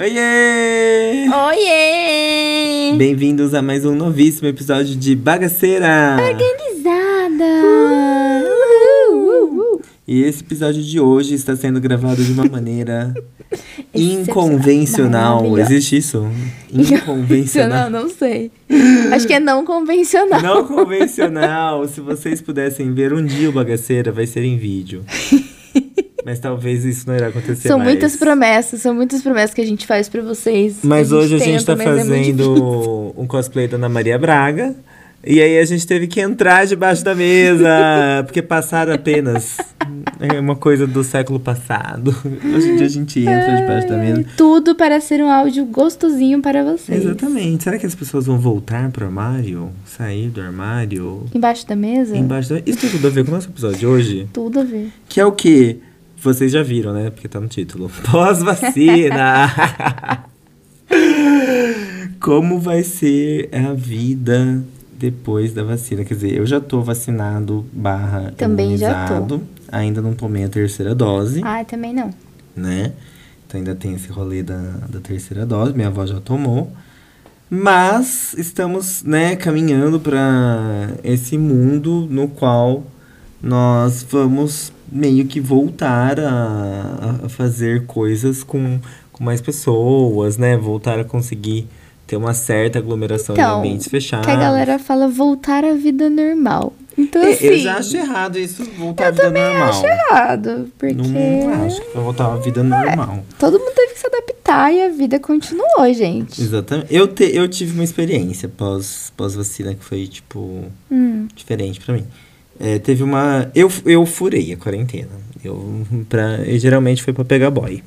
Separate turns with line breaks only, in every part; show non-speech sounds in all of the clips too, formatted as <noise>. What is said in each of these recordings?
Oiê!
Oiê!
Bem-vindos a mais um novíssimo episódio de Bagaceira!
Organizada.
E esse episódio de hoje está sendo gravado de uma <laughs> maneira inconvencional. Existe isso? Inconvencional.
Não, não sei. Acho que é não convencional.
Não convencional. Se vocês pudessem ver um dia o Bagaceira, vai ser em vídeo. <laughs> Mas talvez isso não irá acontecer
São
mais.
muitas promessas, são muitas promessas que a gente faz pra vocês.
Mas hoje a gente
tenta,
tá
é
fazendo um cosplay da Ana Maria Braga. E aí a gente teve que entrar debaixo da mesa, porque passaram apenas é uma coisa do século passado. Hoje em dia a gente entra debaixo da mesa.
Tudo para ser um áudio gostosinho para vocês.
Exatamente. Será que as pessoas vão voltar pro armário? Sair do armário?
Embaixo da mesa?
Embaixo da... Isso tem tudo a ver com o nosso episódio de hoje?
Tudo a ver.
Que é o quê? Vocês já viram, né? Porque tá no título. <laughs> Pós-vacina! <laughs> Como vai ser a vida depois da vacina? Quer dizer, eu já tô vacinado barra
Também já tô.
Ainda não tomei a terceira dose,
Ah, também não.
né? Então ainda tem esse rolê da, da terceira dose. Minha avó já tomou. Mas estamos, né, caminhando para esse mundo no qual nós vamos meio que voltar a, a fazer coisas com, com mais pessoas, né? Voltar a conseguir ter uma certa aglomeração
Então,
em ambientes fechados.
Que a galera fala voltar à vida normal. Então,
É,
assim.
eu já acho errado isso voltar à vida normal.
acho errado. Porque
Não acho que vai voltar à vida normal.
todo mundo teve que se adaptar e a vida continuou, gente.
Exatamente. Eu, te, eu tive uma experiência pós, pós-vacina que foi, tipo,
Hum.
diferente pra mim. É, teve uma. Eu, eu furei a quarentena. Eu, pra, eu geralmente <laughs> foi pra pegar boy.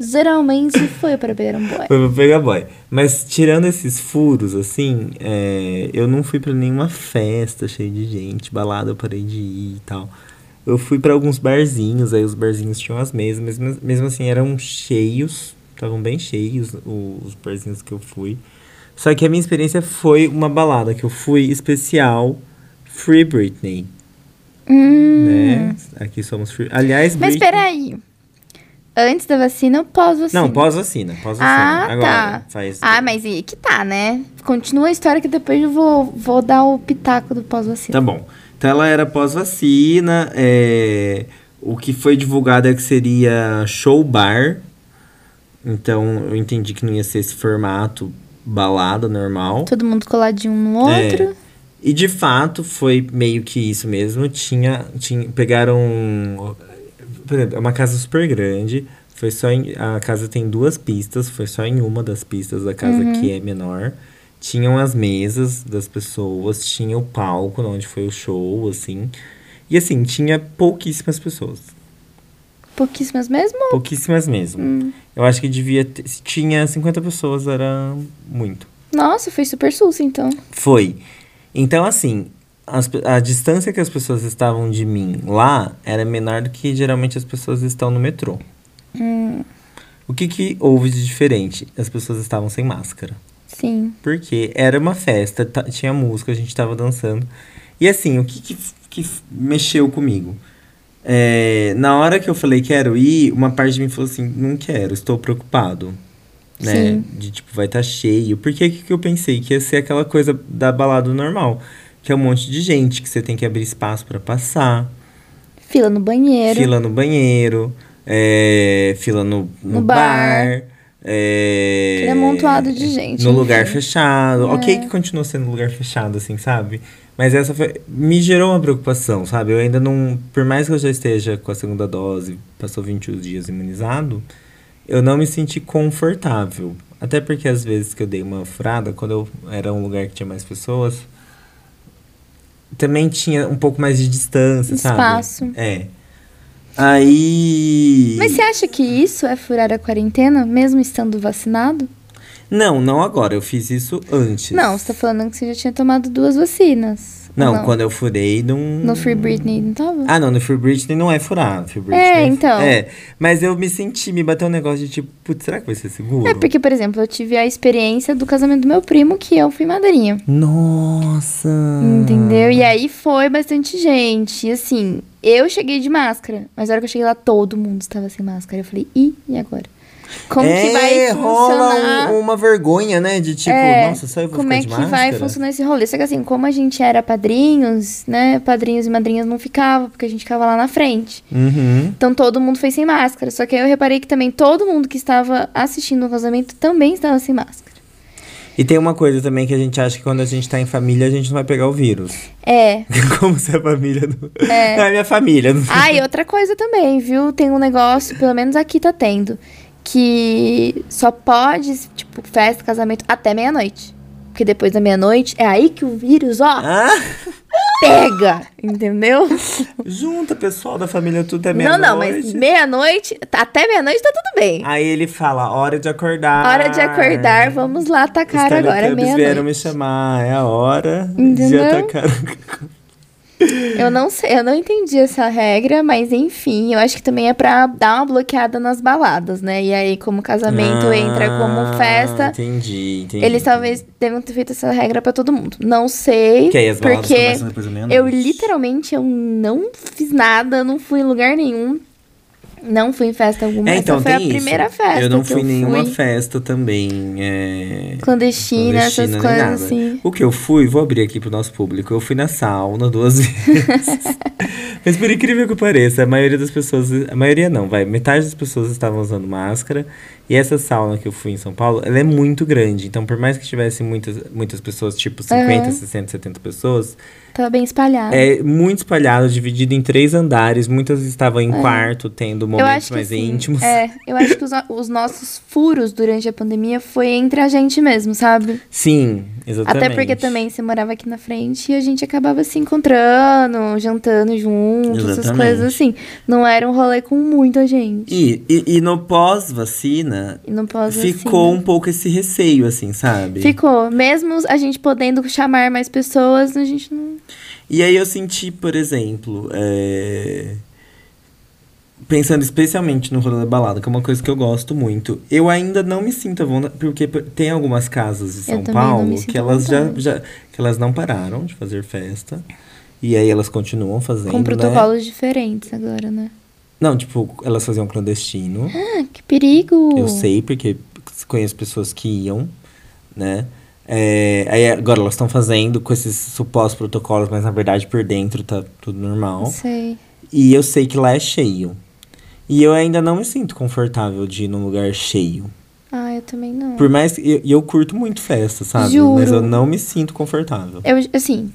Geralmente foi para beber um boy.
foi pra pegar boy. Mas tirando esses furos, assim, é, eu não fui pra nenhuma festa cheia de gente, balada eu parei de ir e tal. Eu fui pra alguns barzinhos, aí os barzinhos tinham as mesas, mesmo, mesmo assim eram cheios, estavam bem cheios o- os barzinhos que eu fui. Só que a minha experiência foi uma balada que eu fui especial Free Britney,
Hum.
né? Aqui somos Free. Aliás,
Mas
Britney...
peraí. Antes da vacina ou pós-vacina?
Não, pós-vacina, pós-vacina.
Ah,
Agora,
tá.
Faz...
Ah, mas e que tá, né? Continua a história que depois eu vou, vou dar o pitaco do pós-vacina.
Tá bom. Então ela era pós-vacina. é, O que foi divulgado é que seria show bar. Então eu entendi que não ia ser esse formato balada normal.
Todo mundo coladinho um no outro.
É. E de fato foi meio que isso mesmo. Tinha. tinha pegaram. Por exemplo, é uma casa super grande. Foi só em, a casa tem duas pistas, foi só em uma das pistas da casa que é menor. Tinham as mesas das pessoas, tinha o palco onde foi o show, assim. E assim, tinha pouquíssimas pessoas.
Pouquíssimas mesmo?
Pouquíssimas mesmo. Eu acho que devia ter. Se tinha 50 pessoas, era muito.
Nossa, foi super sus, então.
Foi. Então, assim, as a distância que as pessoas estavam de mim lá era menor do que geralmente as pessoas estão no metrô. O que, que houve de diferente? As pessoas estavam sem máscara.
Sim.
Porque era uma festa, ta- tinha música, a gente tava dançando. E assim, o que, que, que mexeu comigo? É, na hora que eu falei quero ir, uma parte de mim falou assim, não quero, estou preocupado. Né?
Sim.
De tipo, vai estar cheio. Porque que, que eu pensei? Que ia ser aquela coisa da balada normal. Que é um monte de gente, que você tem que abrir espaço para passar.
Fila no banheiro.
Fila no banheiro, é, fila no, no,
No
bar.
bar.
é,
amontoado de gente,
No lugar
enfim.
fechado. Ok
É.
que continua sendo lugar fechado, assim, sabe? Mas essa foi, me gerou uma preocupação, sabe? Eu ainda não. Por mais que eu já esteja com a segunda dose, passou 21 dias imunizado, eu não me senti confortável. Até porque às vezes que eu dei uma furada, quando eu era um lugar que tinha mais pessoas, também tinha um pouco mais de distância, sabe?
Espaço.
É. Aí.
Mas você acha que isso é furar a quarentena, mesmo estando vacinado?
Não, não agora. Eu fiz isso antes.
Não, você tá falando que você já tinha tomado duas vacinas.
Não, quando eu furei, não.
No Free Britney, não tava?
Ah, não, no Free Britney não é furar. Free Britney
É, então.
É, mas eu me senti, me bateu um negócio de tipo, putz, será que vai ser seguro?
É porque, por exemplo, eu tive a experiência do casamento do meu primo, que eu fui madrinha.
Nossa!
Entendeu? E aí foi bastante gente. E assim, eu cheguei de máscara, mas na hora que eu cheguei lá, todo mundo estava sem máscara. Eu falei, e, e agora? Como
é,
que vai
rola
funcionar?
um- uma vergonha, né? De tipo,
É,
nossa, só eu vou
Como é que
máscara?
vai funcionar esse rolê? Só que assim, como a gente era padrinhos, né? Padrinhos e madrinhas não ficava, porque a gente ficava lá na frente.
Uhum.
Então todo mundo foi sem máscara. Só que aí eu reparei que também todo mundo que estava assistindo o casamento também estava sem máscara.
E tem uma coisa também que a gente acha que quando a gente tá em família, a gente não vai pegar o vírus.
É. <laughs>
Como se a família não...
É. <laughs>
Não, é minha família. Não...
Ah, e outra coisa também, viu? Tem um negócio, pelo menos aqui tá tendo, que só pode, tipo, festa, casamento até meia-noite. Porque depois da meia-noite é aí que o vírus, ó,
Ah,
pega, entendeu?
junta pessoal da família tudo é
não,
meia-noite.
não, mas meia-noite, até meia-noite tá tudo bem.
Aí ele fala, hora de acordar.
Hora de acordar, vamos lá
Os
atacar agora, é
Teletubbies vieram me
meia-noite.
chamar, é a hora de
Entendeu?
atacar. <laughs>
Eu não sei, eu não entendi essa regra, mas enfim, eu acho que também é pra dar uma bloqueada nas baladas, né? E aí, como casamento entra como
Ah,
festa,
Entendi, entendi.
Eles talvez devam ter feito essa regra pra todo mundo. Não sei.
Que aí as baladas
porque
começam depois meia-noite.
eu literalmente eu não fiz nada, não fui em lugar nenhum. Não fui em festa alguma.
É, então
foi a
isso.
primeira festa.
Eu não fui em nenhuma
fui.
festa também. É...
Clandestina, essas
clandestina, nem
coisas assim.
O que eu fui, vou abrir aqui pro nosso público. Eu fui na sauna duas <laughs> vezes. Mas por incrível que pareça, a maioria das pessoas. A maioria não, vai. Metade das pessoas estavam usando máscara. E essa sauna que eu fui em São Paulo, ela é muito grande. Então, por mais que tivesse muitas, muitas pessoas, tipo 50,
Aham.
60, 70 pessoas,
Tava bem espalhado.
é muito espalhado, dividido em três andares. Muitas estavam em quarto, tendo momentos mais íntimos.
É, eu acho que os, os nossos furos durante a pandemia foi entre a gente mesmo, sabe?
Sim, exatamente.
Até porque também você morava aqui na frente e a gente acabava se encontrando, jantando juntos, essas
Exatamente.
coisas assim. Não era um rolê com muita gente.
E, e, e no pós-vacina,
posso
ficou um pouco esse receio, assim, sabe?
Ficou. Mesmo a gente podendo chamar mais pessoas, a gente não.
E aí eu senti, por exemplo, é, pensando especialmente no rolê da balada, que é uma coisa que eu gosto muito, eu ainda não me sinto à vontade, porque tem algumas casas de
Eu
São Paulo que elas já, já que elas não pararam de fazer festa. E aí elas continuam fazendo,
Com
né?
protocolos diferentes agora, né?
Não, tipo, elas faziam clandestino.
Ah, que perigo!
Eu sei, porque conheço pessoas que iam, né? É, aí agora elas estão fazendo com esses supostos protocolos, mas na verdade por dentro tá tudo normal.
Sei.
E eu sei que lá é cheio. E eu ainda não me sinto confortável de ir num lugar cheio.
Ah, eu também não.
Por mais que. E eu, eu curto muito festa, sabe?
Juro.
Mas eu não me sinto confortável.
Eu, assim,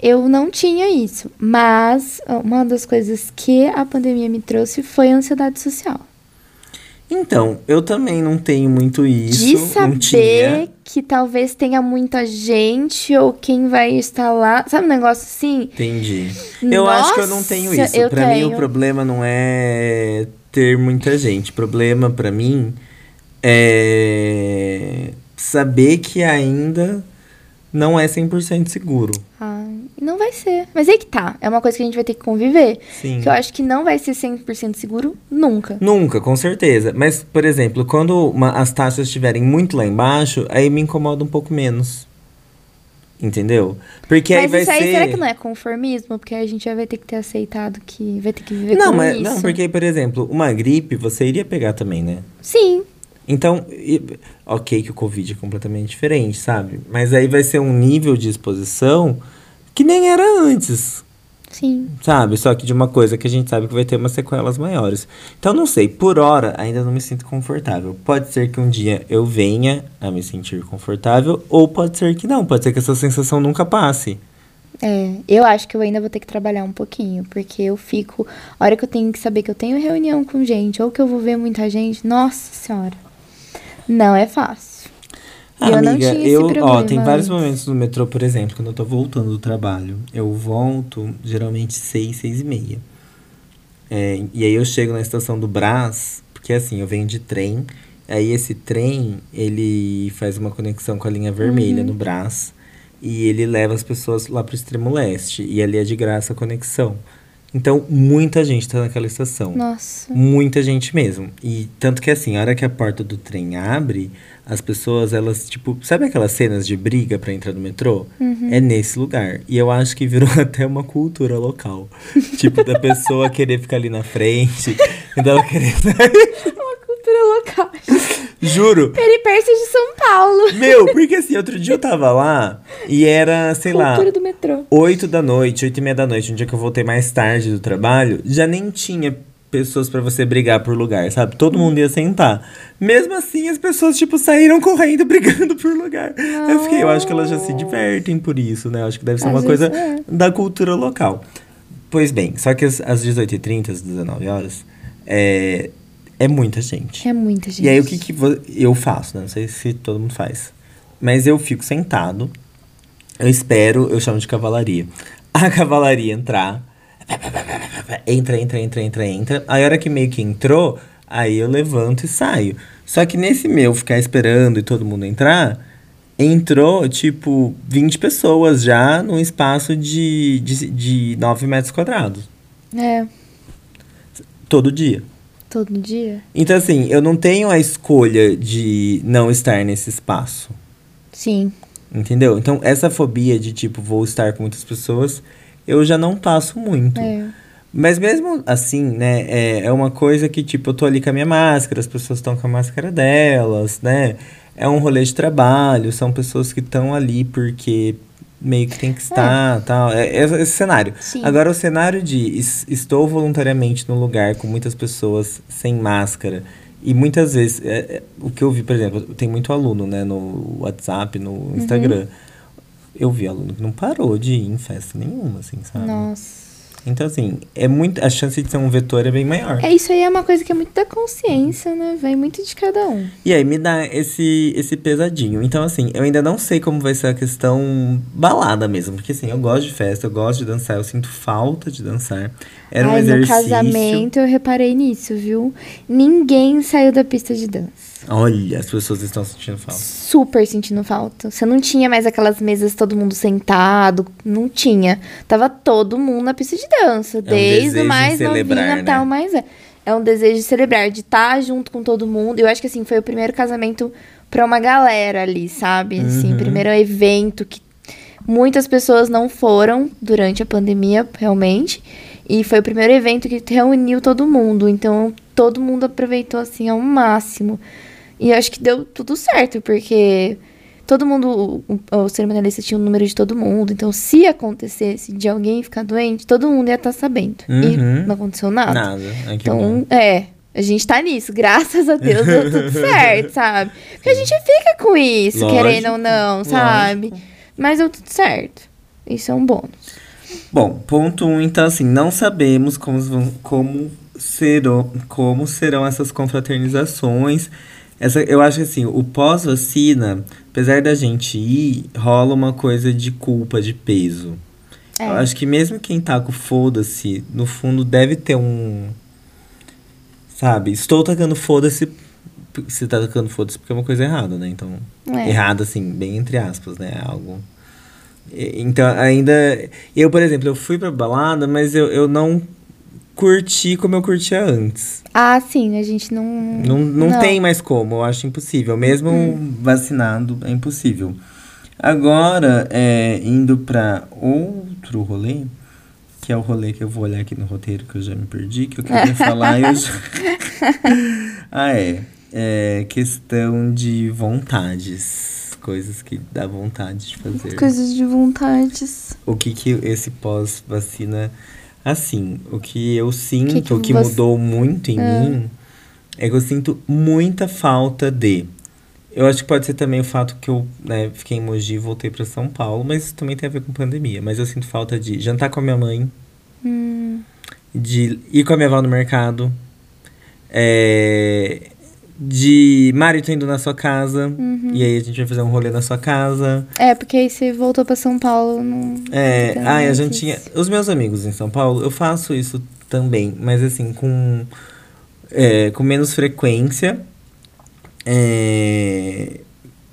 eu não tinha isso. Mas uma das coisas que a pandemia me trouxe foi a ansiedade social.
Então, eu também não tenho muito isso.
de
não
saber
tinha.
que talvez tenha muita gente ou quem vai estar lá. Sabe um negócio assim?
Entendi. Eu acho que eu não tenho
Nossa,
isso. Pra mim, o problema não é ter muita gente. O problema, pra mim, é saber que ainda não é 100% seguro.
Ah, não vai ser. Mas aí que tá. É uma coisa que a gente vai ter que conviver.
Sim.
Que eu acho que não vai ser 100% seguro nunca.
Nunca, com certeza. Mas, por exemplo, quando uma- as taxas estiverem muito lá embaixo, aí me incomoda um pouco menos. Entendeu? Porque aí
mas
vai
isso aí,
ser.
será que não é conformismo? Porque a gente já vai ter que ter aceitado que vai ter que viver
Não,
com
mas
isso.
não, porque, por exemplo, uma gripe você iria pegar também, né?
Sim.
Então, e- ok que o Covid é completamente diferente, sabe? Mas aí vai ser um nível de exposição que nem era antes,
Sim.
sabe? Só que de uma coisa que a gente sabe que vai ter umas sequelas maiores. Então, não sei, por hora ainda não me sinto confortável. Pode ser que um dia eu venha a me sentir confortável, ou pode ser que não, pode ser que essa sensação nunca passe.
É, eu acho que eu ainda vou ter que trabalhar um pouquinho, porque eu fico. A hora que eu tenho que saber que eu tenho reunião com gente, ou que eu vou ver muita gente, nossa senhora. Não é fácil. E eu esse
eu, ó, tem vários momentos no metrô, por exemplo, quando eu tô voltando do trabalho. Eu volto geralmente seis, seis e meia. É, e aí eu chego na estação do Brás, porque assim, eu venho de trem. Aí esse trem, ele faz uma conexão com a linha vermelha
Uhum.
no Brás. E ele leva as pessoas lá pro extremo leste. E ali é de graça a conexão. Então, muita gente tá naquela estação.
Nossa.
Muita gente mesmo. E tanto que assim, a hora que a porta do trem abre, as pessoas, elas, tipo, sabe aquelas cenas de briga pra entrar no metrô? É nesse lugar. E eu acho que virou <laughs> até uma cultura local. <laughs> tipo, da pessoa querer ficar ali na frente, e <laughs> dela querer sair.
Uma cultura local.
Juro.
Peripécias de São Paulo.
Meu, porque assim, outro dia eu tava lá e era, sei lá,
Cultura do metrô.
8 da noite, 8 e meia da noite, um dia que eu voltei mais tarde do trabalho, já nem tinha pessoas pra você brigar por lugar, sabe? Todo mundo ia sentar. Mesmo assim, as pessoas, tipo, saíram correndo <laughs> brigando por lugar. Eu fiquei, eu acho que elas já se divertem por isso, né? Eu acho que deve ser
Às
uma coisa
é.
da cultura local. Pois bem, só que às às 18h30, às 19 horas, é, é muita gente.
É muita gente.
E aí, o que, que eu faço? né? Não sei se todo mundo faz. Mas eu fico sentado, eu espero, eu chamo de cavalaria. <laughs> A cavalaria entrar. Entra, entra, entra, entra, entra. Aí, a hora que meio que entrou, aí eu levanto e saio. Só que nesse meu ficar esperando e todo mundo entrar, entrou, tipo, 20 pessoas já num espaço de, de, de 9 metros quadrados.
É,
Todo dia.
todo dia.
Então, assim, eu não tenho a escolha de não estar nesse espaço.
Sim.
Entendeu? Então, essa fobia de, tipo, vou estar com muitas pessoas, eu já não passo muito.
É.
Mas mesmo assim, né, é, é uma coisa que, tipo, eu tô ali com a minha máscara, as pessoas estão com a máscara delas, né? É um rolê de trabalho, são pessoas que estão ali porque meio que tem que estar, tal. É, é esse cenário.
Sim.
Agora, o cenário de es- estou voluntariamente num lugar com muitas pessoas sem máscara. E muitas vezes, é, é, o que eu vi, por exemplo, tem muito aluno, né, no WhatsApp, no Instagram. Eu vi aluno que não parou de ir em festa nenhuma, assim, sabe?
Nossa.
Então, assim, é muito, a chance de ser um vetor é bem maior.
É, isso aí é uma coisa que é muito da consciência, né? Vai muito de cada um.
E aí me dá esse, esse pesadinho. Então, assim, eu ainda não sei como vai ser a questão balada mesmo. Porque, assim, eu gosto de festa, eu gosto de dançar, eu sinto falta de dançar. Era um
Ai,
exercício.
no casamento eu reparei nisso, viu? Ninguém saiu da pista de dança.
Olha, as pessoas estão sentindo falta.
Super sentindo falta. Você não tinha mais aquelas mesas todo mundo sentado. Não tinha. Tava todo mundo na pista de dança. desde
É desejo
o
de
mais
celebrar,
novinho até
né?
o mais velho. É um desejo de celebrar, de estar junto com todo mundo. Eu acho que assim, foi o primeiro casamento pra uma galera ali, sabe? Assim,
Uhum.
primeiro evento que muitas pessoas não foram durante a pandemia, realmente. E foi o primeiro evento que reuniu todo mundo. Então, todo mundo aproveitou, assim, ao máximo. E acho que deu tudo certo, porque todo mundo, o, cerimonialista tinha o número de todo mundo. Então, se acontecesse de alguém ficar doente, todo mundo ia estar sabendo.
Uhum.
E não aconteceu nada.
Nada. Ai, que bom.
Então, é. A gente tá nisso, graças a Deus deu tudo <laughs> certo, sabe? Porque a gente fica com isso,
Lógico,
querendo ou não, sabe? Mas deu tudo certo. Isso é um bônus.
Bom, ponto um, então, assim, não sabemos como, como, serão, como serão essas confraternizações. Essa, eu acho que, assim, o pós-vacina, apesar da gente ir, rola uma coisa de culpa, de peso.
É.
Eu acho que mesmo quem tá com foda-se, no fundo deve ter um. Sabe? Estou tacando foda-se. Se tá tacando foda-se porque é uma coisa errada, né? Então.
É.
Errada, assim, bem entre aspas, né? Algo. Então, ainda. Eu, por exemplo, eu fui pra balada, mas eu, eu não curti como eu curtia antes.
Ah, sim, a gente não.
Não, não, tem mais como, eu acho impossível. Mesmo vacinado, é impossível. Agora, é, indo pra outro rolê, que é o rolê que eu vou olhar aqui no roteiro, que eu já me perdi, que eu queria <laughs> falar. Eu já... <laughs> ah, é. É questão de vontades. Coisas que dá vontade de fazer.
Coisas de vontades.
O que que esse pós-vacina... Assim, o que eu sinto,
Que que
que,
você-
mudou muito em mim, é que eu sinto muita falta de... Eu acho que pode ser também o fato que eu né, fiquei em Mogi e voltei pra São Paulo, mas isso também tem a ver com pandemia. Mas eu sinto falta de jantar com a minha mãe,
Hum,
de ir com a minha avó no mercado, é, de Mari, tô indo na sua casa.
Uhum.
E aí a gente vai fazer um rolê na sua casa.
É, porque aí você voltou pra São Paulo. Não...
É, ai, a gente tinha. Os meus amigos em São Paulo, eu faço isso também, mas assim, com, é, com menos frequência. É,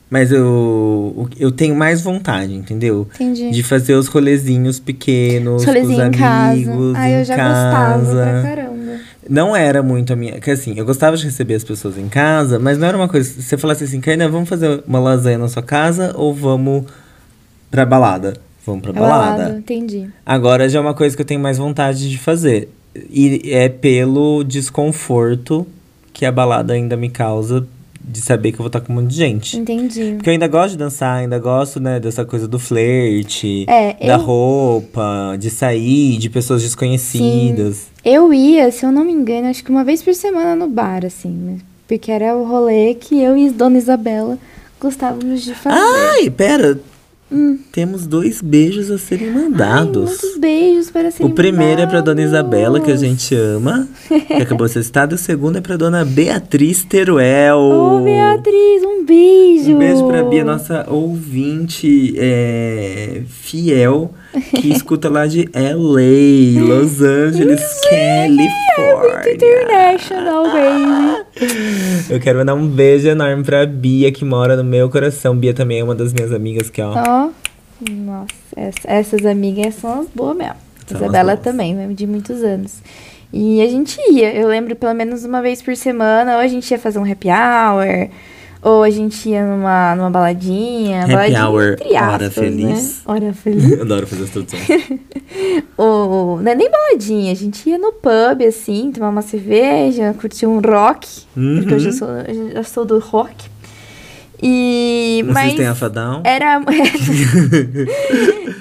mas eu, eu tenho mais vontade, entendeu?
Entendi.
De fazer os rolezinhos pequenos, com os
Rolezinho em casa.
amigos,
Ah,
em
eu já
casa.
gostava pra caramba.
Não era muito a minha. Que assim, eu gostava de receber as pessoas em casa, mas não era uma coisa. Se você falasse assim, Karina, vamos fazer uma lasanha na sua casa ou vamos pra balada? Vamos pra
É
balada.
balada, entendi.
Agora já é uma coisa que eu tenho mais vontade de fazer. E é pelo desconforto que a balada ainda me causa de saber que eu vou estar com um monte de gente.
Entendi.
Porque eu ainda gosto de dançar, ainda gosto, né, dessa coisa do flerte,
É,
da
eu-
roupa, de sair, de pessoas desconhecidas.
Eu ia, se eu não me engano, acho que uma vez por semana no bar, assim. mas- Porque era o rolê que eu e Dona Isabela gostávamos de fazer.
Ai, pera. Temos dois beijos a serem
Hum. Ai,
mandados.
muitos beijos para serem
o primeiro é pra Dona
mandados.
Isabela, que a gente ama, que acabou de ser citada. E o segundo é pra Dona Beatriz Teruel.
Ô, Beatriz, um beijo!
Um beijo pra Bia, nossa ouvinte é, fiel, que escuta lá de LA, Los Angeles, Califórnia.
International, baby.
Eu quero mandar um beijo enorme pra Bia, que mora no meu coração. Bia também é uma das minhas amigas que, ó.
Ó, nossa, essa- essas amigas são as boas mesmo.
São
Isabela também, mesmo de muitos anos. E a gente ia, eu lembro pelo menos uma vez por semana, ou a gente ia fazer um happy hour, ou a gente ia numa, numa baladinha.
Happy
baladinha
hour,
entre
hora
aspas,
feliz.
Né? Hora <laughs> feliz.
Adoro fazer as traduções. <laughs>
ou, não é nem baladinha, a gente ia no pub, assim, tomar uma cerveja, curtir um rock, porque eu já
Uhum.
sou, eu já sou do rock. E,
Vocês
mas
têm a
era, <laughs>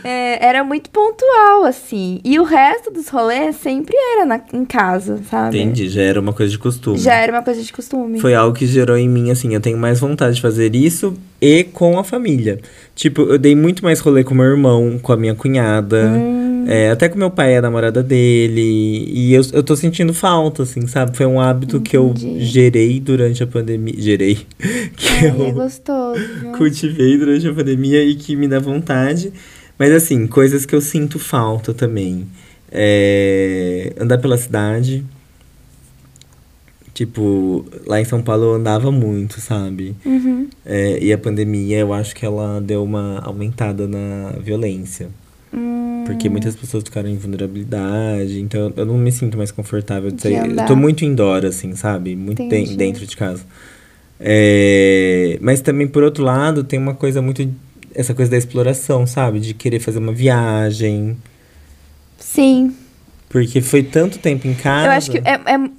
É, era muito pontual, assim. E o resto dos rolês sempre era na, em casa, sabe?
Entendi, já era uma coisa de costume.
Já era uma coisa de costume.
Foi algo que gerou em mim, assim, eu tenho mais vontade de fazer isso e com a família. Tipo, eu dei muito mais rolê com meu irmão, com a minha cunhada.
Hum.
É, até com meu pai, a namorada dele. E eu, eu tô sentindo falta, assim, sabe? Foi um hábito que eu
Entendi.
gerei durante a pandemia. Gerei. <laughs> Que
Ai, é
eu
gostoso, viu?
cultivei durante a pandemia e que me dá vontade. Mas assim, coisas que eu sinto falta também. É, andar pela cidade. Tipo, lá em São Paulo eu andava muito, sabe?
Uhum.
É, e a pandemia eu acho que ela deu uma aumentada na violência.
Hum,
Porque muitas pessoas ficaram em vulnerabilidade, então eu não me sinto mais confortável de
De
sair. Eu
andar.
tô muito indoor, assim, sabe? Muito
Entendi.
dentro de casa. É, mas também, por outro lado, tem uma coisa muito. Essa coisa da exploração, sabe? De querer fazer uma viagem.
sim.
Porque foi tanto tempo em casa.
Eu acho que é, é-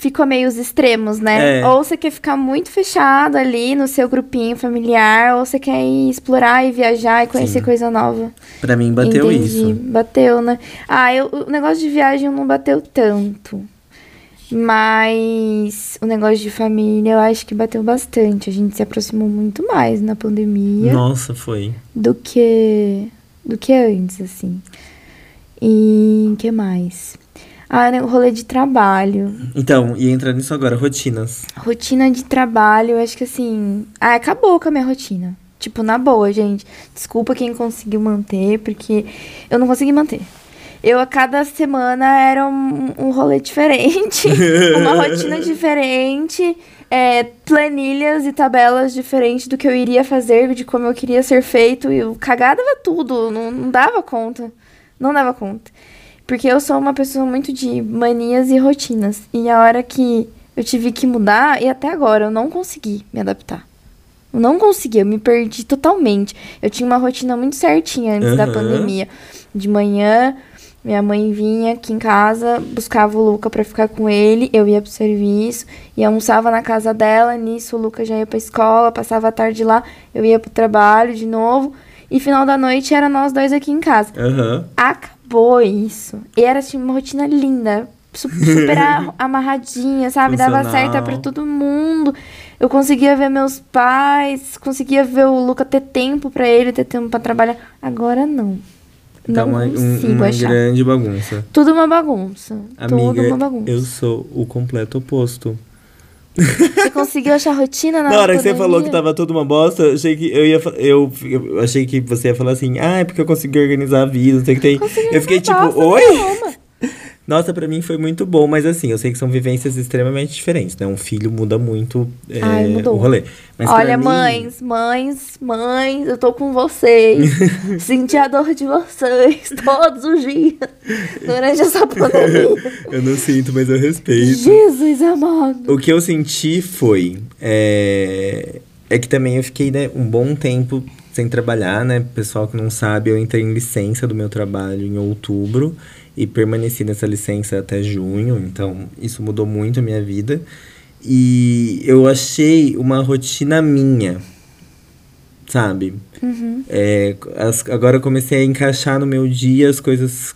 ficou meio os extremos, né?
É.
Ou você quer ficar muito fechado ali no seu grupinho familiar, ou você quer ir explorar e viajar e conhecer
Sim.
coisa nova.
Pra mim, bateu
Entendi.
isso.
Bateu, né? Ah, eu, o negócio de viagem não bateu tanto. Mas o negócio de família eu acho que bateu bastante. A gente se aproximou muito mais na pandemia
Nossa, foi.
do que do que antes, assim. E que mais? Ah, o rolê de trabalho.
Então, e entrar nisso agora, rotinas.
Rotina de trabalho, eu acho que assim. Ah, acabou com a minha rotina. Tipo, na boa, gente. Desculpa quem conseguiu manter, porque eu não consegui manter. Eu, a cada semana, era um, um rolê diferente, <laughs> uma rotina diferente, é, planilhas e tabelas diferentes do que eu iria fazer, de como eu queria ser feito. E eu cagava tudo, não, não dava conta. Não dava conta. Porque eu sou uma pessoa muito de manias e rotinas. E a hora que eu tive que mudar, e até agora eu não consegui me adaptar. Eu não consegui, eu me perdi totalmente. Eu tinha uma rotina muito certinha antes da
Aham.
pandemia. De manhã, minha mãe vinha aqui em casa, buscava o Luca pra ficar com ele, eu ia pro serviço e almoçava na casa dela. Nisso, o Luca já ia pra escola, passava a tarde lá, eu ia pro trabalho de novo. E final da noite era nós dois aqui em casa.
Aham.
Acabou isso. E era assim, uma rotina linda. su- Super <laughs> amarradinha, sabe? Dava
Funcional.
certo pra todo mundo. Eu conseguia ver meus pais, conseguia ver o Luca ter tempo pra ele, ter tempo pra trabalhar. Agora não.
Tá
não
uma, um- uma
achar.
grande bagunça.
Tudo uma bagunça.
Amiga,
Tudo uma bagunça.
eu sou o completo oposto.
Você conseguiu achar rotina na
Na hora que você falou que tava tudo uma bosta, eu achei que eu ia eu, eu achei que você ia falar assim: "Ah, é porque eu consegui organizar a vida, não sei o que tem".
Consegui
Eu fiquei tipo: "Oi?".
nenhuma.
Nossa, pra mim foi muito bom, mas assim, eu sei que são vivências extremamente diferentes, né? Um filho muda muito é,
Ai, mudou.
o rolê. Mas
Olha,
mim-
mães, mães, mães, eu tô com vocês. <laughs> Senti a dor de vocês todos os dias durante essa pandemia. <laughs>
Eu não sinto, mas eu respeito.
Jesus amado.
O que eu senti foi. É, é que também eu fiquei né, um bom tempo sem trabalhar, né? Pessoal que não sabe, eu entrei em licença do meu trabalho em outubro e permaneci nessa licença até junho, então isso mudou muito a minha vida. E eu achei uma rotina minha, sabe? É, as- agora eu comecei a encaixar no meu dia as coisas,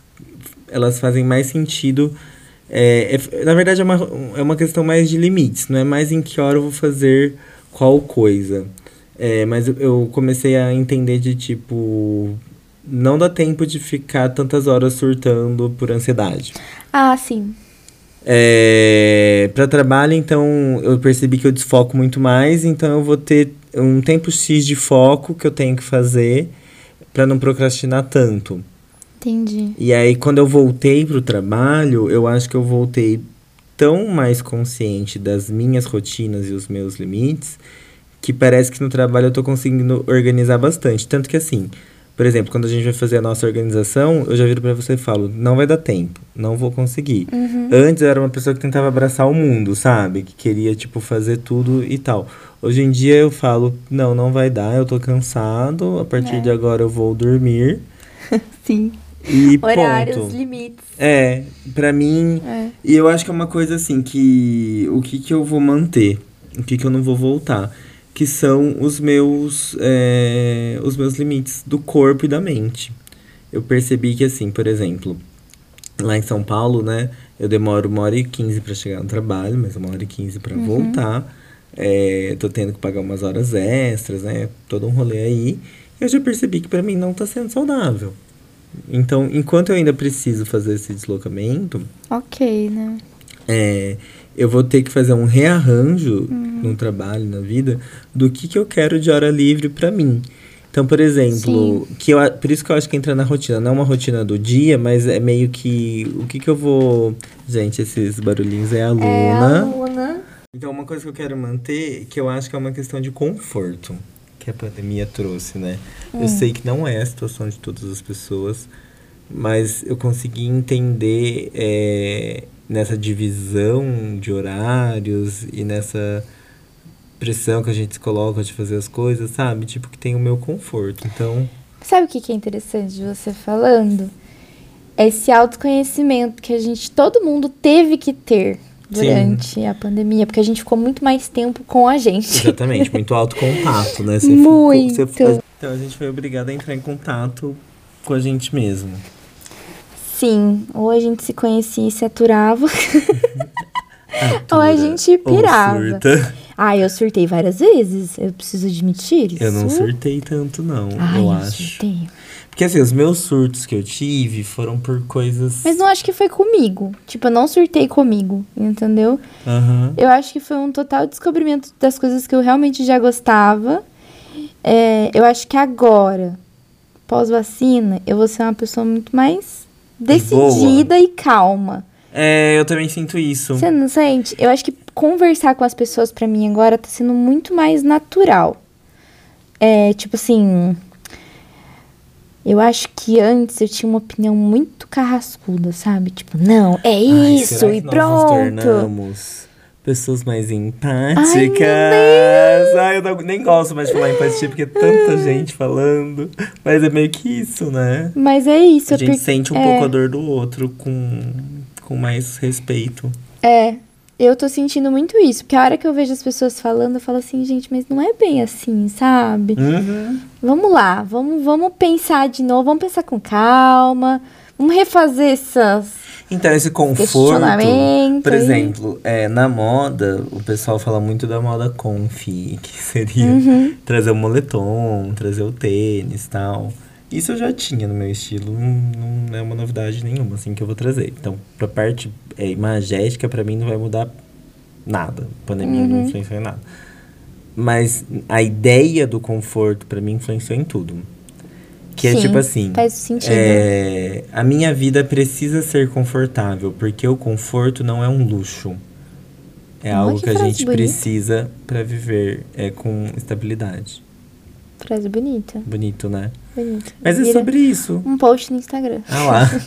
elas fazem mais sentido. É, é- na verdade, é uma, é uma questão mais de limites, não é mais em que hora eu vou fazer qual coisa. É, mas eu comecei a entender de tipo. Não dá tempo de ficar tantas horas surtando por ansiedade.
Ah, sim.
É, para trabalho, então, eu percebi que eu desfoco muito mais, então eu vou ter um tempo X de foco que eu tenho que fazer para não procrastinar tanto.
Entendi.
E aí, quando eu voltei pro trabalho, eu acho que eu voltei tão mais consciente das minhas rotinas e os meus limites, que parece que no trabalho eu tô conseguindo organizar bastante. Tanto que assim, por exemplo, quando a gente vai fazer a nossa organização, eu já viro pra você e falo, não vai dar tempo, não vou conseguir. Antes eu era uma pessoa que tentava abraçar o mundo, sabe? Que queria, tipo, fazer tudo e tal. Hoje em dia eu falo, não, não vai dar, eu tô cansado, a partir
É.
de agora eu vou dormir. <laughs>
Sim.
E
Horários,
ponto.
limites.
É, pra mim.
É.
E eu acho que é uma coisa assim que. O que, que eu vou manter? O que, que eu não vou voltar? Que são os meus. é, os meus limites do corpo e da mente. Eu percebi que, assim, por exemplo, lá em São Paulo, né? Eu demoro uma hora e quinze pra chegar no trabalho, mas uma hora e quinze pra voltar. É, tô tendo que pagar umas horas extras, né? Todo um rolê aí. Eu já percebi que pra mim não tá sendo saudável. Então, enquanto eu ainda preciso fazer esse deslocamento,
Ok, né?
é, eu vou ter que fazer um rearranjo no trabalho, na vida, do que, que eu quero de hora livre pra mim. Então, por exemplo, que eu, a- por isso que eu acho que entra na rotina. Não é uma rotina do dia, mas é meio que. O que, que eu vou. Gente, esses barulhinhos é a
É,
Luna.
aluna.
Então, uma coisa que eu quero manter, que eu acho que é uma questão de conforto, que a pandemia trouxe, né? Eu sei que não é a situação de todas as pessoas, mas eu consegui entender é, nessa divisão de horários e nessa pressão que a gente se coloca de fazer as coisas, sabe? Tipo, que tem o meu conforto. Então,
Sabe o que que é interessante de você falando? Esse autoconhecimento que a gente, todo mundo teve que ter durante a pandemia, porque a gente ficou muito mais tempo com a gente.
exatamente, <laughs> muito autocontato, né?
Muito.
ficou- então, a gente foi obrigado a entrar em contato com a gente mesmo.
Sim, ou a gente se conhecia e se aturava, <laughs> <laughs> ou a gente
ou
pirava.
surta.
Ah, eu surtei várias vezes, eu preciso admitir isso.
Eu não surtei tanto, não,
Ai,
eu
eu
acho.
surtei.
Porque assim, os meus surtos que eu tive foram por coisas.
Mas não acho que foi comigo. Tipo, eu não surtei comigo, entendeu?
Aham.
Eu acho que foi um total descobrimento das coisas que eu realmente já gostava. É, eu acho que agora, pós-vacina, eu vou ser uma pessoa muito mais decidida e calma.
É, eu também sinto isso.
Você não sente? Eu acho que conversar com as pessoas pra mim agora tá sendo muito mais natural. É, tipo assim. Eu acho que antes eu tinha uma opinião muito carrascuda, sabe? Tipo, não, é
Ai,
isso
será
e
que nós nos
pronto.
tornamos pessoas mais empáticas.
Ai,
Ai, eu não- nem gosto mais de falar empatia porque é tanta gente falando. Mas é meio que isso, né?
Mas é isso.
A gente sente um
é.
pouco a dor do outro com, com mais respeito.
É, eu tô sentindo muito isso. Porque a hora que eu vejo as pessoas falando, eu falo assim, gente, mas não é bem assim, sabe?
Uhum.
Vamos lá, vamos, vamos pensar de novo, vamos pensar com calma, vamos refazer essas.
Então, esse conforto, por exemplo, é, na moda, o pessoal fala muito da moda confi, que seria
Uhum.
trazer o moletom, trazer o tênis e tal. Isso eu já tinha no meu estilo, não, não é uma novidade nenhuma, assim, que eu vou trazer. Então, pra parte é, imagética, pra mim não vai mudar nada. A pandemia não influenciou em nada. Mas a ideia do conforto, pra mim, influenciou em tudo. Que é
Sim,
tipo assim.
faz sentido.
é, a minha vida precisa ser confortável, porque o conforto não é um luxo. É algo
que
a gente
bonita.
precisa pra viver é, com estabilidade.
Frase bonita.
Bonito, né?
Bonita.
Mas é
Vira
sobre isso.
Um post no Instagram.
Ah lá. <laughs>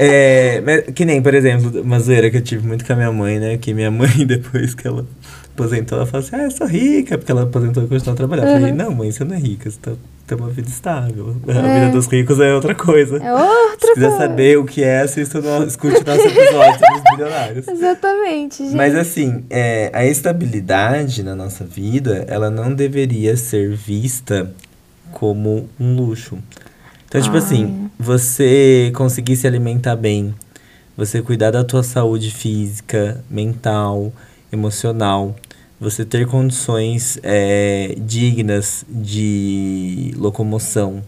É, mas que nem, por exemplo, uma zoeira que eu tive muito com a minha mãe, né? Que minha mãe, <laughs> depois que ela aposentou, ela falou assim: Ah, eu sou rica, porque ela aposentou e continuou a trabalhar. Eu falei:
Uhum.
Não, mãe, você não é rica, você tá, tem uma vida estável. A
É.
vida dos ricos é outra coisa.
É outra
Se quiser
coisa.
saber o que é, assista no, escute nosso episódio sobre os bilionários. <laughs>
Exatamente, gente.
Mas assim, é, a estabilidade na nossa vida, ela não deveria ser vista como um luxo. Então, tipo
Ah,
assim, você conseguir se alimentar bem, você cuidar da tua saúde física, mental, emocional, você ter condições é, dignas de locomoção,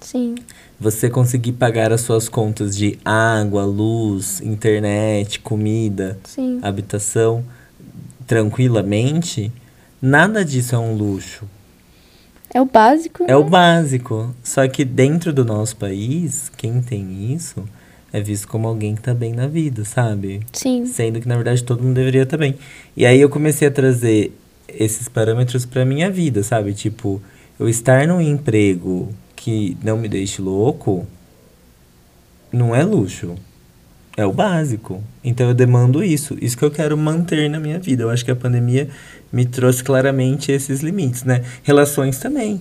Sim.
você conseguir pagar as suas contas de água, luz, internet, comida,
Sim.
habitação tranquilamente, nada disso é um luxo.
É o básico.
É o
né?
básico. Só que dentro do nosso país, quem tem isso é visto como alguém que tá bem na vida, sabe?
Sim.
Sendo que na verdade todo mundo deveria estar bem. E aí eu comecei a trazer esses parâmetros pra minha vida, sabe? Tipo, eu estar num emprego que não me deixe louco não é luxo. É o básico. Então eu demando isso. Isso que eu quero manter na minha vida. Eu acho que a pandemia me trouxe claramente esses limites, né? Relações também.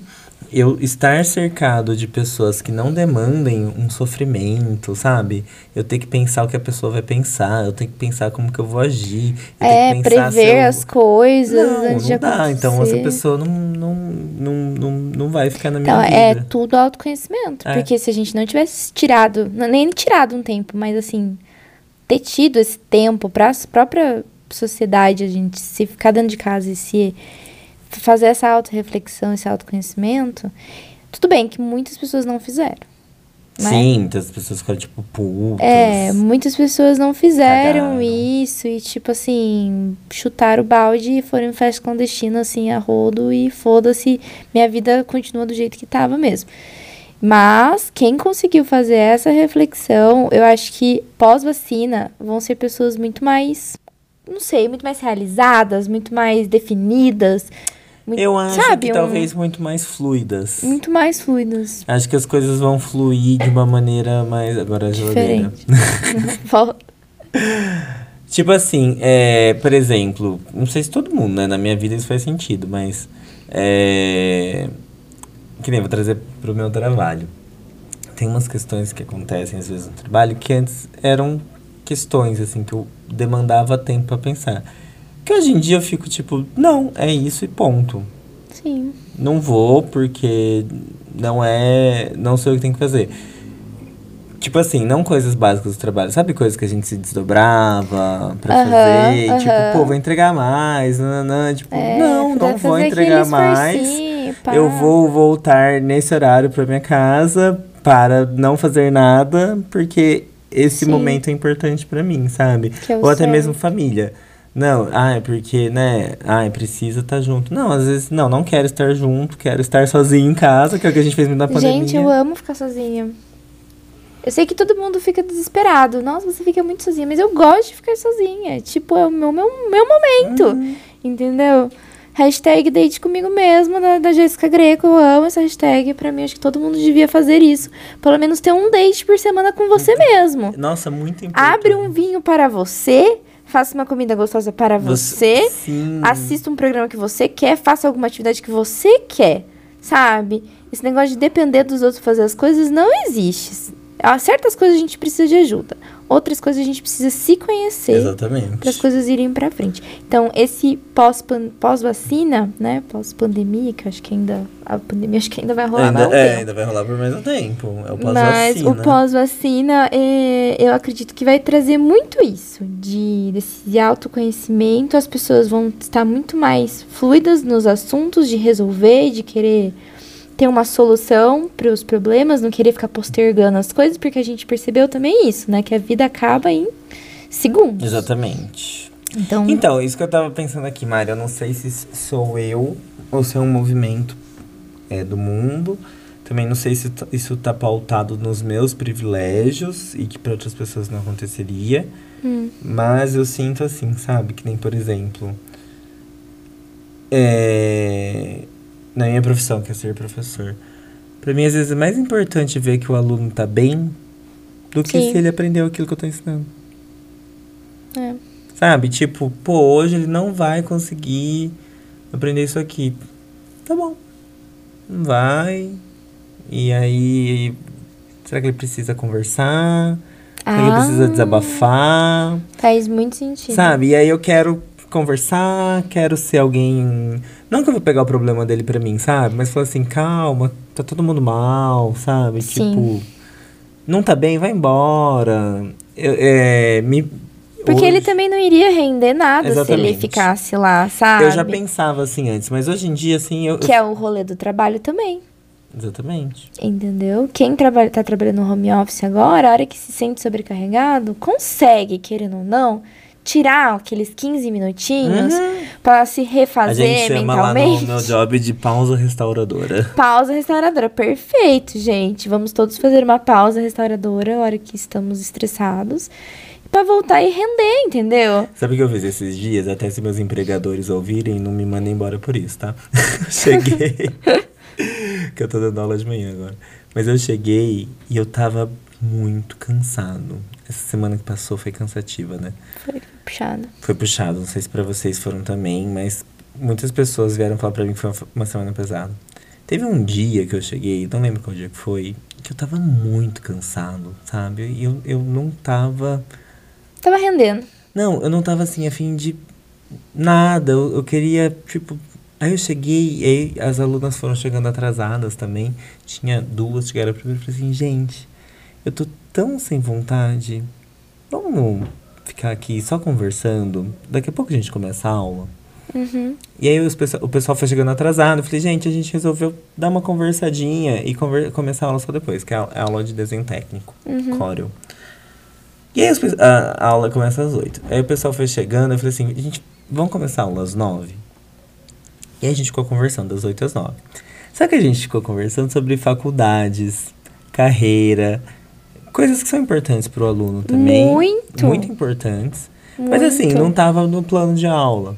Eu estar cercado de pessoas que não demandem um sofrimento, sabe? Eu tenho que pensar o que a pessoa vai pensar, eu tenho que pensar como que eu vou agir. Eu
É, prever
eu-
as coisas
Não,
antes
não dá. Então essa pessoa não, não, não, não, não vai ficar na minha
Então,
vida.
é tudo autoconhecimento.
É.
Porque se a gente não tivesse tirado, nem tirado um tempo, mas assim, ter tido esse tempo para a própria sociedade, a gente se ficar dentro de casa e se fazer essa autorreflexão, esse autoconhecimento, tudo bem que muitas pessoas não fizeram. né?
Sim, muitas pessoas ficaram tipo putas.
É, muitas pessoas não fizeram
Cagaram.
isso e, tipo assim, chutaram o balde e foram em festa clandestina, assim, a rodo e foda-se, minha vida continua do jeito que tava mesmo. Mas quem conseguiu fazer essa reflexão, eu acho que pós-vacina vão ser pessoas muito mais, não sei, muito mais realizadas, muito mais definidas. Muito-
Eu acho
sabe,
que
um-
talvez muito mais fluidas.
Muito mais fluidas.
Acho que as coisas vão fluir de uma maneira mais. Agora geladeira.
Diferente. <laughs>
Tipo assim, é, por exemplo, não sei se todo mundo, né? Na minha vida isso faz sentido, mas. É, que nem vou trazer pro meu trabalho. Tem umas questões que acontecem às vezes no trabalho que antes eram questões, assim, que eu demandava tempo pra pensar. Que hoje em dia eu fico tipo, não, é isso e ponto.
Sim.
Não vou porque não é. Não sei o que tem que fazer. Tipo assim, não coisas básicas do trabalho. Sabe coisas que a gente se desdobrava pra fazer? Tipo, pô, vou entregar mais. Nananã. Tipo,
É,
não, não vou entregar mais.
pá.
Eu vou voltar nesse horário pra minha casa para não fazer nada, porque esse
Sim.
momento é importante pra mim, sabe?
É
Ou até
certo.
mesmo família. Não, ah, é porque, né? Ah, precisa estar junto. Não, às vezes, não, não quero estar junto, quero estar sozinho em casa, que é o que a gente fez na pandemia.
Gente, eu amo ficar sozinha. Eu sei que todo mundo fica desesperado. Nossa, você fica muito sozinha. Mas eu gosto de ficar sozinha. Tipo, é o meu, meu, meu momento.
Uhum.
Entendeu? Hashtag date comigo mesmo, da, da Jéssica Greco. Eu amo essa hashtag. Pra mim, acho que todo mundo devia fazer isso. Pelo menos ter um date por semana com você mesmo.
Nossa, muito importante.
Abre um vinho para você. Faça uma comida gostosa para você.
Sim.
Assista um programa que você quer, faça alguma atividade que você quer, sabe? Esse negócio de depender dos outros fazer as coisas não existe. Certas coisas a gente precisa de ajuda, outras coisas a gente precisa se conhecer
Exatamente.
para as coisas irem para frente. Então, esse pós-vacina, né, pós-pandemia, que eu acho que ainda a pandemia acho que ainda vai rolar mais
Ainda,
um
é,
tempo.
ainda vai rolar por mais um tempo. É o
Mas
pós-vacina.
o pós-vacina, é, eu acredito que vai trazer muito isso, de desse autoconhecimento. As pessoas vão estar muito mais fluidas nos assuntos, de resolver, de querer ter uma solução para os problemas, não querer ficar postergando as coisas, porque a gente percebeu também isso, né? Que a vida acaba em segundos.
Exatamente.
Então,
Então, isso que eu tava pensando aqui, Mari, eu não sei se sou eu ou se é um movimento é, do mundo. Também não sei se isso tá pautado nos meus privilégios e que para outras pessoas não aconteceria.
hum,
Mas eu sinto assim, sabe? Que nem, por exemplo, é, na minha profissão, que é ser professor. Pra mim, às vezes, é mais importante ver que o aluno tá bem do que
Sim.
se ele aprendeu aquilo que eu tô ensinando.
é.
Sabe? Tipo, pô, hoje ele não vai conseguir aprender isso aqui. Tá bom. Vai. E aí. Será que ele precisa conversar? Será que ele precisa
Ah,
desabafar?
Faz muito sentido.
Sabe? E aí eu quero conversar, quero ser alguém. Não que eu vou pegar o problema dele pra mim, sabe? Mas falar assim, calma, tá todo mundo mal, sabe?
Sim.
Tipo, não tá bem, vai embora. Eu, é, me,
Porque
hoje-
ele também não iria render nada se ele
Exatamente.
ficasse lá, sabe?
Eu já pensava assim antes, mas hoje em dia, assim, eu.
Que é o rolê do trabalho também.
Exatamente.
Entendeu? Quem trabalha, tá trabalhando no home office agora, a hora que se sente sobrecarregado, consegue, querendo ou não, tirar aqueles 15 minutinhos pra se
Uhum. A
refazer
gente chama lá no
mentalmente.
meu job de pausa restauradora. <laughs>
Pausa restauradora, perfeito, gente. Vamos todos fazer uma pausa restauradora a hora que estamos estressados. Pra voltar e render, entendeu?
Sabe o que eu fiz esses dias? Até se meus empregadores ouvirem, não me mandem embora por isso, tá? <laughs> Cheguei. <laughs> que eu tô dando aula de manhã agora. Mas eu cheguei e eu tava muito cansado. Essa semana que passou foi cansativa, né?
Foi puxado.
Foi puxado, não sei se pra vocês foram também, mas muitas pessoas vieram falar pra mim que foi uma- semana pesada. Teve um dia que eu cheguei, não lembro qual dia que foi, que eu tava muito cansado, sabe? E eu, eu não tava.
Tava rendendo.
Não, eu não tava assim, a fim de nada. Eu, eu queria, tipo. Aí eu cheguei, e aí as alunas foram chegando atrasadas também. Tinha duas, chegaram primeiro e falei assim, gente, eu tô tão sem vontade. Vamos ficar aqui só conversando. Daqui a pouco a gente começa a aula.
Uhum.
E aí os o pessoal foi chegando atrasado. Eu falei, gente, a gente resolveu dar uma conversadinha e conver- começar a aula só depois, que é a, é a aula de desenho técnico, Corel. E aí os a, a aula começa às 8. Aí o pessoal foi chegando, eu falei assim, gente, vamos começar a aula às 9? E aí a gente ficou conversando das 8 às 9. Só que a gente ficou conversando sobre faculdades, carreira, coisas que são importantes para o aluno também.
Muito.
Muito importantes. Mas assim,
Muito.
não tava no plano de aula.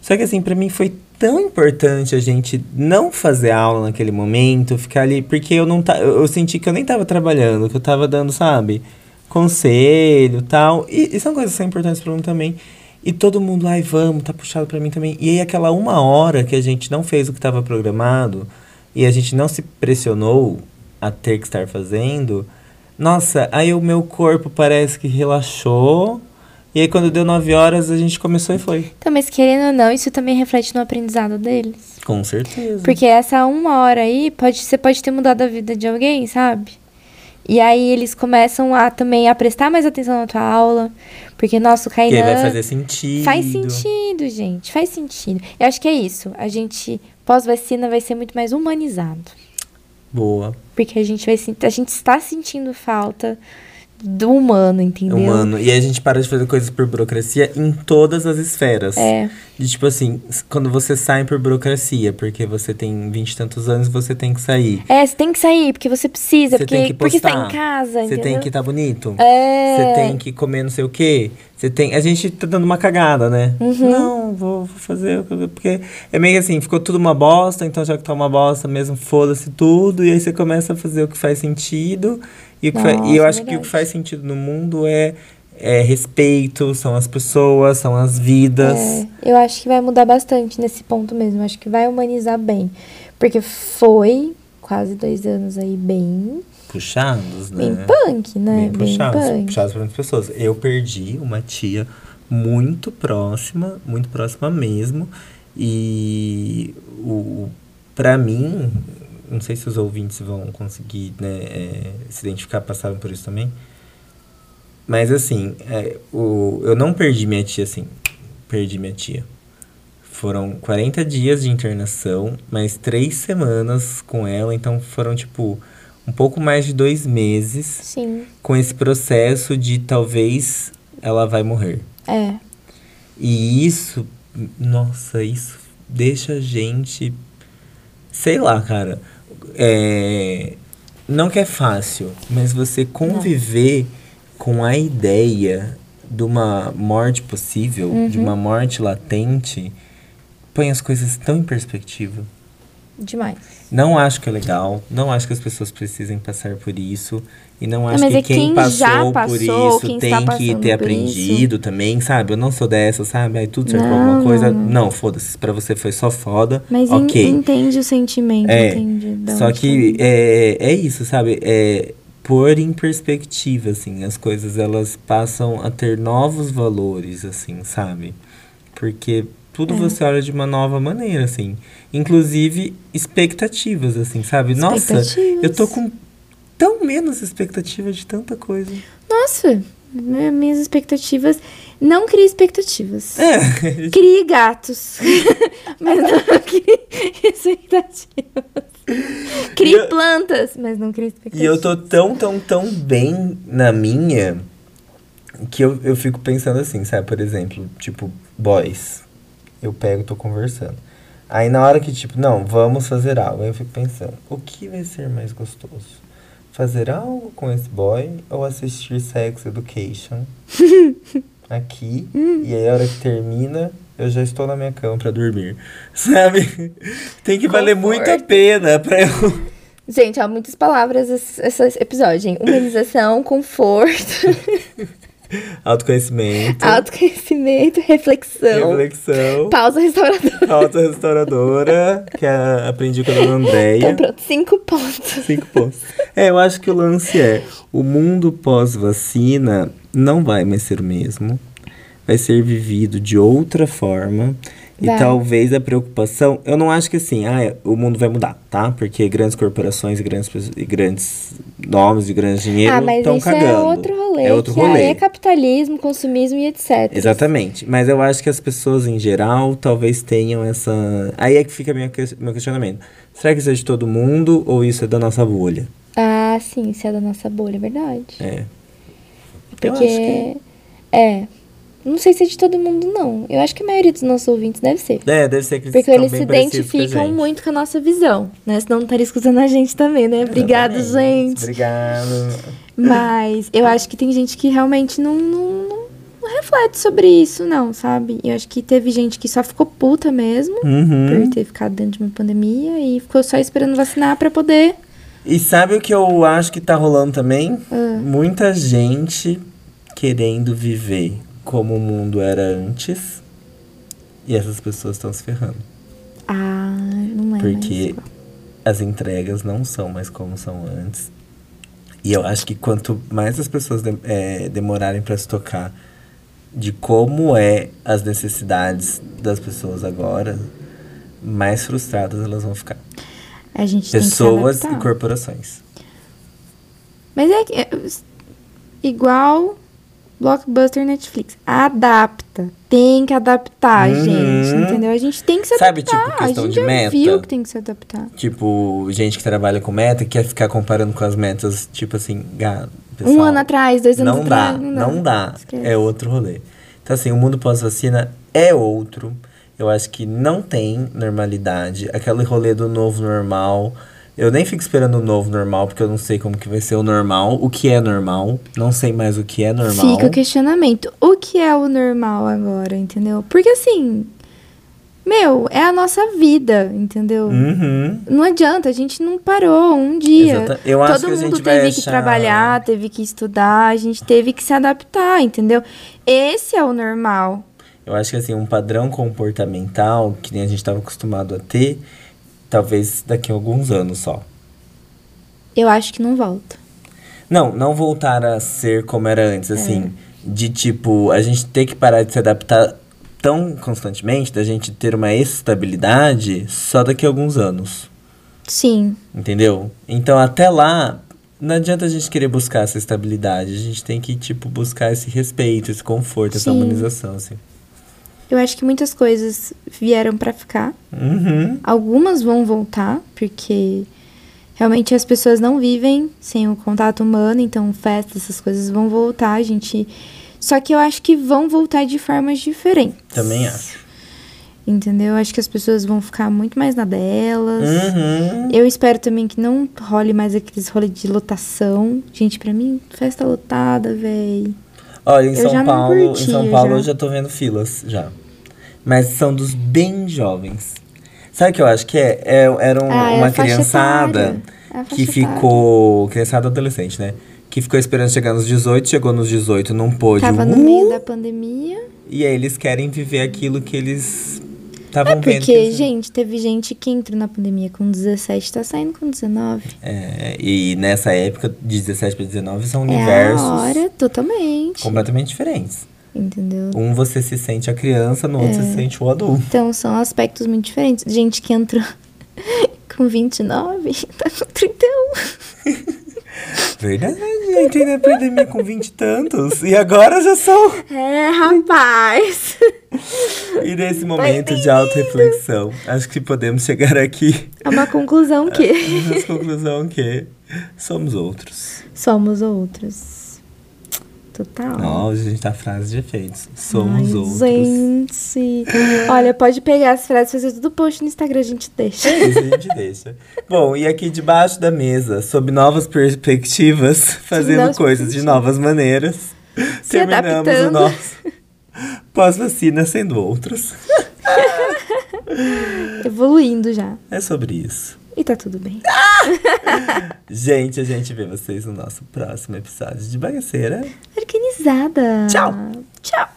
Só que assim, pra mim foi tão importante a gente não fazer aula naquele momento, ficar ali, porque eu não tá, eu, eu senti que eu nem tava trabalhando, que eu tava dando, sabe, conselho, tal. E, e são coisas que são importantes para mim também. E todo mundo, ai, vamos, tá puxado pra mim também. E aí aquela uma hora que a gente não fez o que estava programado e a gente não se pressionou a ter que estar fazendo, nossa, aí o meu corpo parece que relaxou. E aí quando deu nove horas a gente começou e foi.
Então, mas querendo ou não, isso também reflete no aprendizado deles.
Com certeza.
Porque essa uma hora aí, pode, você pode ter mudado a vida de alguém, sabe? E aí eles começam a também a prestar mais atenção na tua aula. Porque, nossa, o Kainan...
vai fazer sentido.
Faz sentido, gente. Faz sentido. Eu acho que é isso. A gente, pós-vacina, vai ser muito mais humanizado.
Boa.
Porque a gente vai a gente está sentindo falta do humano, entendeu?
Humano. E aí a gente para de fazer coisas por burocracia em todas as esferas.
É.
De tipo assim, quando você sai por burocracia, porque você tem vinte e tantos anos, você tem que sair.
É, você tem que sair, porque você precisa,
Você
porque,
tem que
porque você tá
postar.
em casa,
Você
entendeu?
tem que estar bonito.
É.
Você tem que comer não sei o quê. Você tem. A gente tá dando uma cagada, né?
Uhum.
Não, vou, fazer. o que eu- Porque é meio assim, ficou tudo uma bosta, então já que tá uma bosta mesmo, foda-se tudo. E aí você começa a fazer o que faz sentido. E, fa- e eu
Nossa,
acho que o que faz sentido no mundo é, é respeito, são as pessoas, são as vidas.
É, eu acho que vai mudar bastante nesse ponto mesmo. Eu acho que vai humanizar bem. Porque foi quase dois anos aí bem,
Puxados, né?
bem punk, né?
Bem puxados,
punk.
puxados para muitas pessoas. Eu perdi uma tia muito próxima, muito próxima mesmo. E o para mim, não sei se os ouvintes vão conseguir né, é, se identificar, passaram por isso também. Mas assim, é, o, eu não perdi minha tia assim. Perdi minha tia. Foram 40 dias de internação, mais três semanas com ela, então foram tipo um pouco mais de dois meses
Sim,
com esse processo de talvez ela vai morrer.
é.
E isso, nossa, isso deixa a gente. Sei lá, cara. É, não que é fácil, mas você conviver com a ideia de uma morte possível, de uma morte latente, põe as coisas tão em perspectiva.
Demais.
Não acho que é legal, não acho que as pessoas precisem passar por isso. E não acho
mas
que
é
quem,
quem
passou,
já
por
passou,
isso tem que ter aprendido também, sabe? Eu não sou dessa, sabe? Aí tudo serve pra
Não,
alguma coisa.
não,
foda-se. Pra você foi só foda.
Mas en-
ok.
entende o sentimento,
É,
entende. de
Só que
tá
é, é isso, sabe? É pôr em perspectiva, assim, as coisas elas passam a ter novos valores, assim, sabe? Porque tudo
É.
você olha de uma nova maneira, assim. Inclusive expectativas, assim, sabe? Nossa, eu tô com tão menos expectativa de tanta coisa.
Nossa, mi- minhas expectativas. Não crie expectativas.
É, <laughs>
Crie gatos. <laughs> mas não crie expectativas. <laughs> Crie
eu-
plantas, mas não crie expectativas.
E eu tô tão, tão, tão bem na minha que eu, eu fico pensando assim, sabe? Por exemplo, tipo, boys. Eu pego e tô conversando. Aí na hora que, tipo, não, vamos fazer algo. Aí eu fico pensando, o que vai ser mais gostoso? Fazer algo com esse boy ou assistir Sex Education <laughs> aqui? E aí a hora que termina, eu já estou na minha cama pra dormir. <laughs> Sabe? Tem que valer muito a pena pra eu. <laughs>
Gente, há muitas palavras esse, esse episódio, hein? Humanização, conforto,
Autoconhecimento.
autoconhecimento, reflexão,
Reflexão.
pausa restauradora.
Pauta restauradora, que a- aprendi com a dona Andréia.
Então, pronto, cinco pontos.
Cinco pontos. É, eu acho que o lance é: o mundo pós-vacina não vai mais ser o mesmo. Vai ser vivido de outra forma. E
Vai.
talvez a preocupação. Eu não acho que assim, ah, o mundo vai mudar, tá? Porque grandes corporações e grandes, e grandes nomes e grandes dinheiro
ah,
estão
isso
cagando.
é outro rolê.
É outro
que
rolê.
Aí é capitalismo, consumismo e etc.
Exatamente. Mas eu acho que as pessoas em geral talvez tenham essa. Aí é que fica minha meu questionamento. Será que isso é de todo mundo ou isso é da nossa bolha?
Ah, sim, isso é da nossa bolha, é verdade.
É. Eu
Porque.
acho que-
É. Não sei se é de todo mundo, não. Eu acho que a maioria dos nossos ouvintes deve ser.
É, deve ser que
Porque
estão
eles
bem
se identificam muito com a nossa visão, né? Senão não estaria escutando a gente também, né? Obrigada,
Exatamente.
gente.
Obrigado.
Mas eu acho que tem gente que realmente não, não, não- não reflete sobre isso, não, sabe? Eu acho que teve gente que só ficou puta mesmo
Uhum.
por ter ficado dentro de uma pandemia e ficou só esperando vacinar pra poder.
E sabe o que eu acho que tá rolando também?
Ah.
Muita gente querendo viver como o mundo era antes. E essas pessoas estão se ferrando.
Ah, não é
Porque
mais
as entregas não são mais como são antes. E eu acho que quanto mais as pessoas de- é, demorarem para se tocar de como é as necessidades das pessoas agora, mais frustradas elas vão ficar.
A gente
Pessoas e corporações.
Mas é, que- é igual Blockbuster Netflix. Adapta. Tem que adaptar,
Uhum.
gente. Entendeu? A gente tem que se
Sabe,
adaptar.
tipo, questão
a gente
de meta?
viu que tem que se adaptar.
Tipo, gente que trabalha com meta quer ficar comparando com as metas, tipo assim, pessoal,
um ano atrás, dois anos
não dá,
atrás.
não dá.
Esquece.
É outro rolê. Então, assim, o mundo pós-vacina é outro. Eu acho que não tem normalidade. Aquele rolê do novo normal. Eu nem fico esperando o novo normal, porque eu não sei como que vai ser o normal. O que é normal. Não sei mais o que é normal.
Fica o questionamento. O que é o normal agora, entendeu? Porque assim, meu, é a nossa vida, entendeu?
Uhum.
Não adianta, a gente não parou um dia. Todo
que a
mundo teve que
achar-
trabalhar, teve que estudar, a gente teve que se adaptar, entendeu? Esse é o normal.
Eu acho que assim, um padrão comportamental que nem a gente estava acostumado a ter, talvez daqui a alguns anos só.
Eu acho que não volta.
Não, não voltar a ser como era antes,
É.
assim, de tipo, a gente ter que parar de se adaptar tão constantemente, da gente ter uma estabilidade só daqui a alguns anos,
Sim.
entendeu? Então até lá, não adianta a gente querer buscar essa estabilidade, a gente tem que, tipo, buscar esse respeito, esse conforto, essa
Sim.
humanização, assim.
Eu acho que muitas coisas vieram pra ficar.
Uhum.
Algumas vão voltar, porque realmente as pessoas não vivem sem o contato humano, então festas, essas coisas vão voltar. A gente Só que eu acho que vão voltar de formas diferentes.
Também acho.
Entendeu? Eu acho que as pessoas vão ficar muito mais na delas.
Uhum.
Eu espero também que não role mais aqueles rolê de lotação. Gente, pra mim, festa lotada, véi.
Olha, em
Eu
São Paulo, em
curtia,
São Paulo
já.
eu já tô vendo filas já. Mas são dos bem jovens. Sabe o que eu acho que é? É- era um-
Ah, é
uma criançada.
É
que ficou. Criançada adolescente, né? Que ficou esperando chegar nos 18, chegou nos 18, não pôde.
Tava no
uh,
meio da pandemia.
E aí eles querem viver aquilo que eles estavam
É Porque, gente, teve gente que entrou na pandemia com 17 tá saindo com 19.
É, e nessa época, de 17 para 19, são
É
universos
hora, totalmente.
completamente diferentes.
Entendeu?
Um você se sente a criança, no
É.
outro você se sente o adulto.
Então são aspectos muito diferentes. Gente que entrou <laughs> com 29, <laughs> tá com 31. <laughs>
Verdade, entrei na pandemia com 20 e tantos. E agora já sou.
É, rapaz.
E nesse momento de auto-reflexão, acho que podemos chegar aqui
É uma conclusão que
na conclusão que somos outros.
somos outros. Total.
Ó, hoje a gente tá frase de efeitos. Somos
Ai,
outros.
Gente. <laughs> Olha, pode pegar as frases e fazer tudo post no Instagram, a gente deixa.
É isso, a gente deixa. Bom, e aqui debaixo da mesa, sob novas perspectivas, <laughs> fazendo
novas
coisas de novas maneiras,
Se
terminamos o
adaptando.
nosso <laughs> pós-vacina sendo outros.
Evoluindo já.
É sobre isso.
E tá tudo bem. Ah! <laughs>
gente, a gente vê vocês no nosso próximo episódio de Bagaceira.
Organizada.
Tchau.
Tchau.